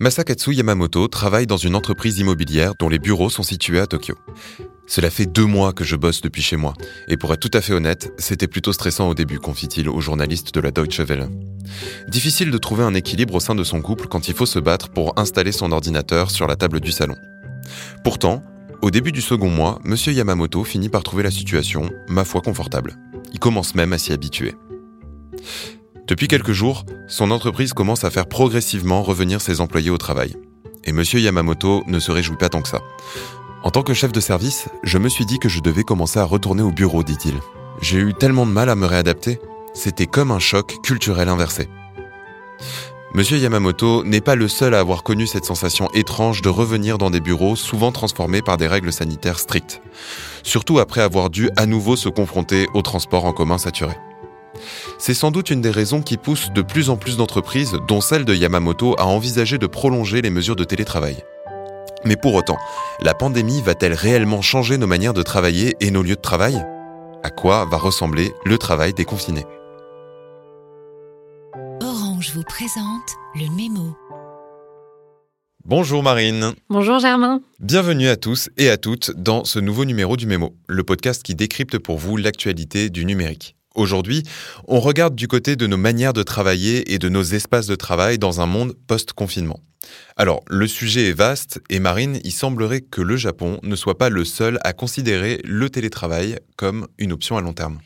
Masakatsu Yamamoto travaille dans une entreprise immobilière dont les bureaux sont situés à Tokyo. Cela fait deux mois que je bosse depuis chez moi, et pour être tout à fait honnête, c'était plutôt stressant au début, confie-t-il au journaliste de la Deutsche Welle. Difficile de trouver un équilibre au sein de son couple quand il faut se battre pour installer son ordinateur sur la table du salon. Pourtant, au début du second mois, M. Yamamoto finit par trouver la situation, ma foi, confortable. Il commence même à s'y habituer. Depuis quelques jours, son entreprise commence à faire progressivement revenir ses employés au travail. Et M. Yamamoto ne se réjouit pas tant que ça. En tant que chef de service, je me suis dit que je devais commencer à retourner au bureau, dit-il. J'ai eu tellement de mal à me réadapter. C'était comme un choc culturel inversé. Monsieur Yamamoto n'est pas le seul à avoir connu cette sensation étrange de revenir dans des bureaux souvent transformés par des règles sanitaires strictes, surtout après avoir dû à nouveau se confronter aux transports en commun saturés. C'est sans doute une des raisons qui pousse de plus en plus d'entreprises, dont celle de Yamamoto, à envisager de prolonger les mesures de télétravail. Mais pour autant, la pandémie va-t-elle réellement changer nos manières de travailler et nos lieux de travail? À quoi va ressembler le travail des confinés? Orange vous présente le mémo. Bonjour Marine. Bonjour Germain. Bienvenue à tous et à toutes dans ce nouveau numéro du Mémo, le podcast qui décrypte pour vous l'actualité du numérique. Aujourd'hui, on regarde du côté de nos manières de travailler et de nos espaces de travail dans un monde post-confinement. Alors, le sujet est vaste et Marine, il semblerait que le Japon ne soit pas le seul à considérer le télétravail comme une option à long terme.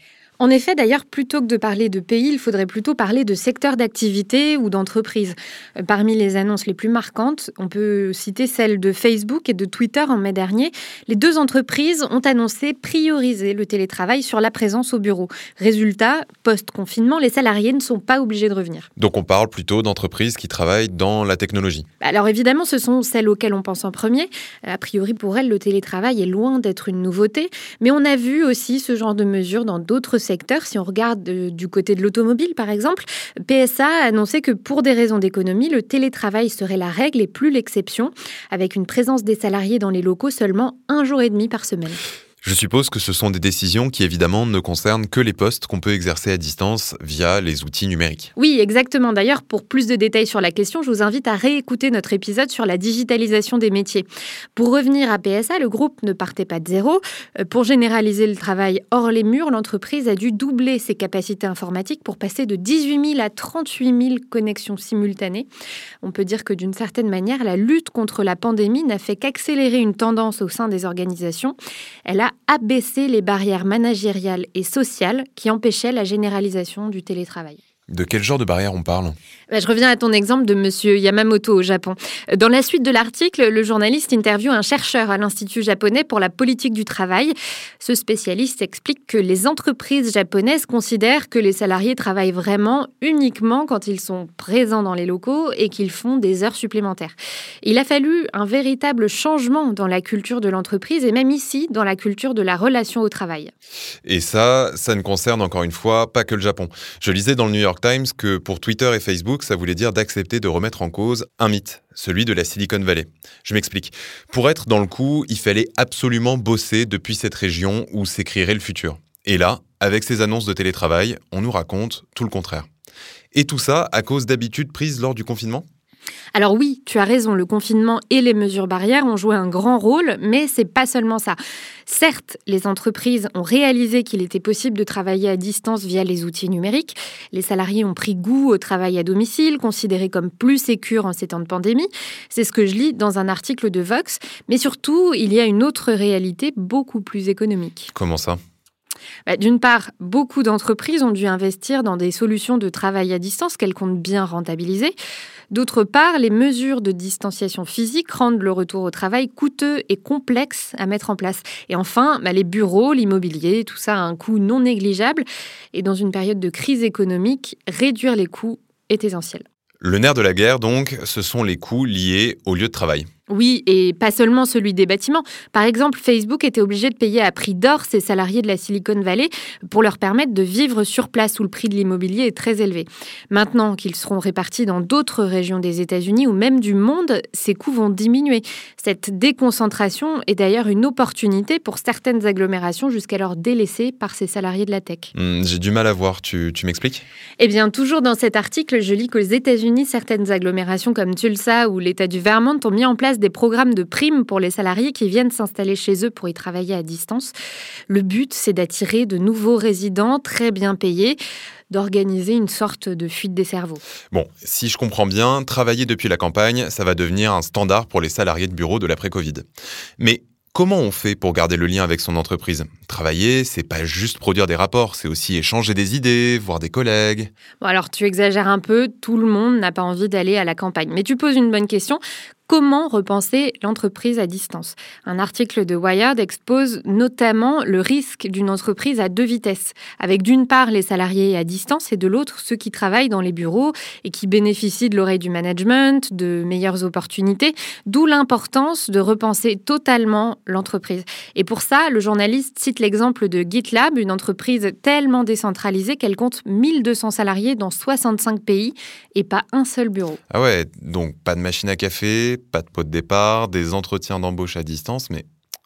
En effet, d'ailleurs, plutôt que de parler de pays, il faudrait plutôt parler de secteurs d'activité ou d'entreprise. Euh, parmi les annonces les plus marquantes, on peut citer celle de Facebook et de Twitter en mai dernier. Les deux entreprises ont annoncé prioriser le télétravail sur la présence au bureau. Résultat, post-confinement, les salariés ne sont pas obligés de revenir. Donc on parle plutôt d'entreprises qui travaillent dans la technologie. Alors évidemment, ce sont celles auxquelles on pense en premier. A priori, pour elles, le télétravail est loin d'être une nouveauté, mais on a vu aussi ce genre de mesures dans d'autres secteurs si on regarde euh, du côté de l'automobile, par exemple, PSA a annoncé que pour des raisons d'économie, le télétravail serait la règle et plus l'exception, avec une présence des salariés dans les locaux seulement un jour et demi par semaine. Je suppose que ce sont des décisions qui évidemment ne concernent que les postes qu'on peut exercer à distance via les outils numériques. Oui, exactement. D'ailleurs, pour plus de détails sur la question, je vous invite à réécouter notre épisode sur la digitalisation des métiers. Pour revenir à PSA, le groupe ne partait pas de zéro. Euh, pour généraliser le travail hors les murs, l'entreprise a dû doubler ses capacités informatiques pour passer de 18 000 à 38 000 connexions simultanées. On peut dire que d'une certaine manière, la lutte contre la pandémie n'a fait qu'accélérer une tendance au sein des organisations. Elle a abaisser les barrières managériales et sociales qui empêchaient la généralisation du télétravail. De quel genre de barrière on parle? Bah, Je reviens à ton exemple de Monsieur Yamamoto au Japon. Dans la suite de l'article, le journaliste interviewe un chercheur à l'Institut japonais pour la politique du travail. Ce spécialiste explique que les entreprises japonaises considèrent que les salariés travaillent vraiment uniquement quand ils sont présents dans les locaux et qu'ils font des heures supplémentaires. Il a fallu un véritable changement dans la culture de l'entreprise et même ici dans la culture de la relation au travail. Et ça, ça ne concerne encore une fois pas que le Japon. Je lisais dans le New York Times que pour Twitter et Facebook, ça voulait dire d'accepter de remettre en cause un mythe, celui de la Silicon Valley. Je m'explique. Pour être dans le coup, il fallait absolument bosser depuis cette région où s'écrirait le futur. Et là, avec ces annonces de télétravail, on nous raconte tout le contraire. Et tout ça à cause d'habitudes prises lors du confinement? Alors oui, tu as raison, le confinement et les mesures barrières ont joué un grand rôle, mais c'est pas seulement ça. Certes, les entreprises ont réalisé qu'il était possible de travailler à distance via les outils numériques. Les salariés ont pris goût au travail à domicile, considéré comme plus sécure en ces temps de pandémie. C'est ce que je lis dans un article de Vox. Mais surtout, il y a une autre réalité beaucoup plus économique. Comment ça? Bah, d'une part, beaucoup d'entreprises ont dû investir dans des solutions de travail à distance qu'elles comptent bien rentabiliser. D'autre part, les mesures de distanciation physique rendent le retour au travail coûteux et complexe à mettre en place. Et enfin, bah, les bureaux, l'immobilier, tout ça a un coût non négligeable. Et dans une période de crise économique, réduire les coûts est essentiel. Le nerf de la guerre, donc, ce sont les coûts liés au lieu de travail. Oui, et pas seulement celui des bâtiments. Par exemple, Facebook était obligé de payer à prix d'or ses salariés de la Silicon Valley pour leur permettre de vivre sur place où le prix de l'immobilier est très élevé. Maintenant qu'ils seront répartis dans d'autres régions des États-Unis ou même du monde, ces coûts vont diminuer. Cette déconcentration est d'ailleurs une opportunité pour certaines agglomérations jusqu'alors délaissées par ces salariés de la tech. Hmm, j'ai du mal à voir, tu, tu m'expliques? Eh bien, toujours dans cet article, je lis qu'aux États-Unis, certaines agglomérations comme Tulsa ou l'État du Vermont ont mis en place des programmes de primes pour les salariés qui viennent s'installer chez eux pour y travailler à distance. Le but, c'est d'attirer de nouveaux résidents très bien payés d'organiser une sorte de fuite des cerveaux. Bon, si je comprends bien, travailler depuis la campagne, ça va devenir un standard pour les salariés de bureau de l'après-Covid. Mais Comment on fait pour garder le lien avec son entreprise? Travailler, c'est pas juste produire des rapports, c'est aussi échanger des idées, voir des collègues. Bon alors tu exagères un peu, tout le monde n'a pas envie d'aller à la campagne. Mais tu poses une bonne question. Comment repenser l'entreprise à distance Un article de Wired expose notamment le risque d'une entreprise à deux vitesses, avec d'une part les salariés à distance et de l'autre ceux qui travaillent dans les bureaux et qui bénéficient de l'oreille du management, de meilleures opportunités, d'où l'importance de repenser totalement l'entreprise. Et pour ça, le journaliste cite l'exemple de GitLab, une entreprise tellement décentralisée qu'elle compte 1200 salariés dans 65 pays et pas un seul bureau. Ah ouais, donc pas de machine à café, pas de pot de départ, des entretiens d'embauche à distance, mais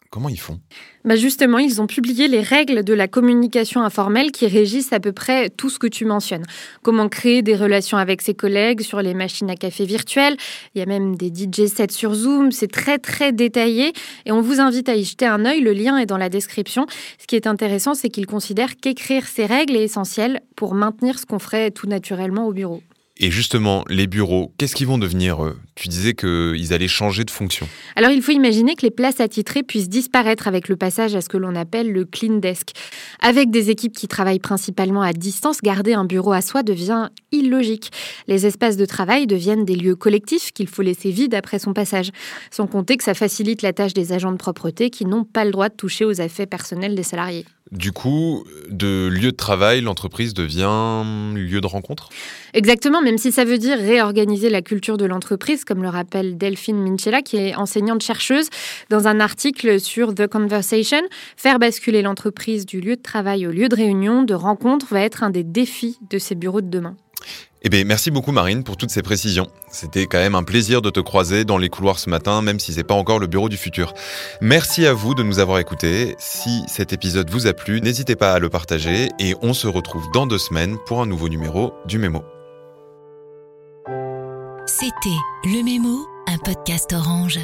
Comment ils font? Bah Justement, ils ont publié les règles de la communication informelle qui régissent à peu près tout ce que tu mentionnes. Comment créer des relations avec ses collègues sur les machines à café virtuelles. Il y a même des DJ sets sur Zoom. C'est très, très détaillé et on vous invite à y jeter un œil. Le lien est dans la description. Ce qui est intéressant, c'est qu'ils considèrent qu'écrire ces règles est essentiel pour maintenir ce qu'on ferait tout naturellement au bureau. Et justement, les bureaux, qu'est-ce qu'ils vont devenir Tu disais qu'ils allaient changer de fonction. Alors il faut imaginer que les places attitrées puissent disparaître avec le passage à ce que l'on appelle le clean desk. Avec des équipes qui travaillent principalement à distance, garder un bureau à soi devient illogique. Les espaces de travail deviennent des lieux collectifs qu'il faut laisser vides après son passage. Sans compter que ça facilite la tâche des agents de propreté qui n'ont pas le droit de toucher aux affaires personnels des salariés. Du coup, de lieu de travail, l'entreprise devient lieu de rencontre? Exactement, même si ça veut dire réorganiser la culture de l'entreprise, comme le rappelle Delphine Minchella, qui est enseignante-chercheuse, dans un article sur The Conversation. Faire basculer l'entreprise du lieu de travail au lieu de réunion, de rencontre, va être un des défis de ces bureaux de demain. Eh bien, merci beaucoup Marine pour toutes ces précisions. C'était quand même un plaisir de te croiser dans les couloirs ce matin, même si c'est pas encore le bureau du futur. Merci à vous de nous avoir écoutés. Si cet épisode vous a plu, n'hésitez pas à le partager et on se retrouve dans deux semaines pour un nouveau numéro du Mémo. C'était Le Mémo, un podcast orange.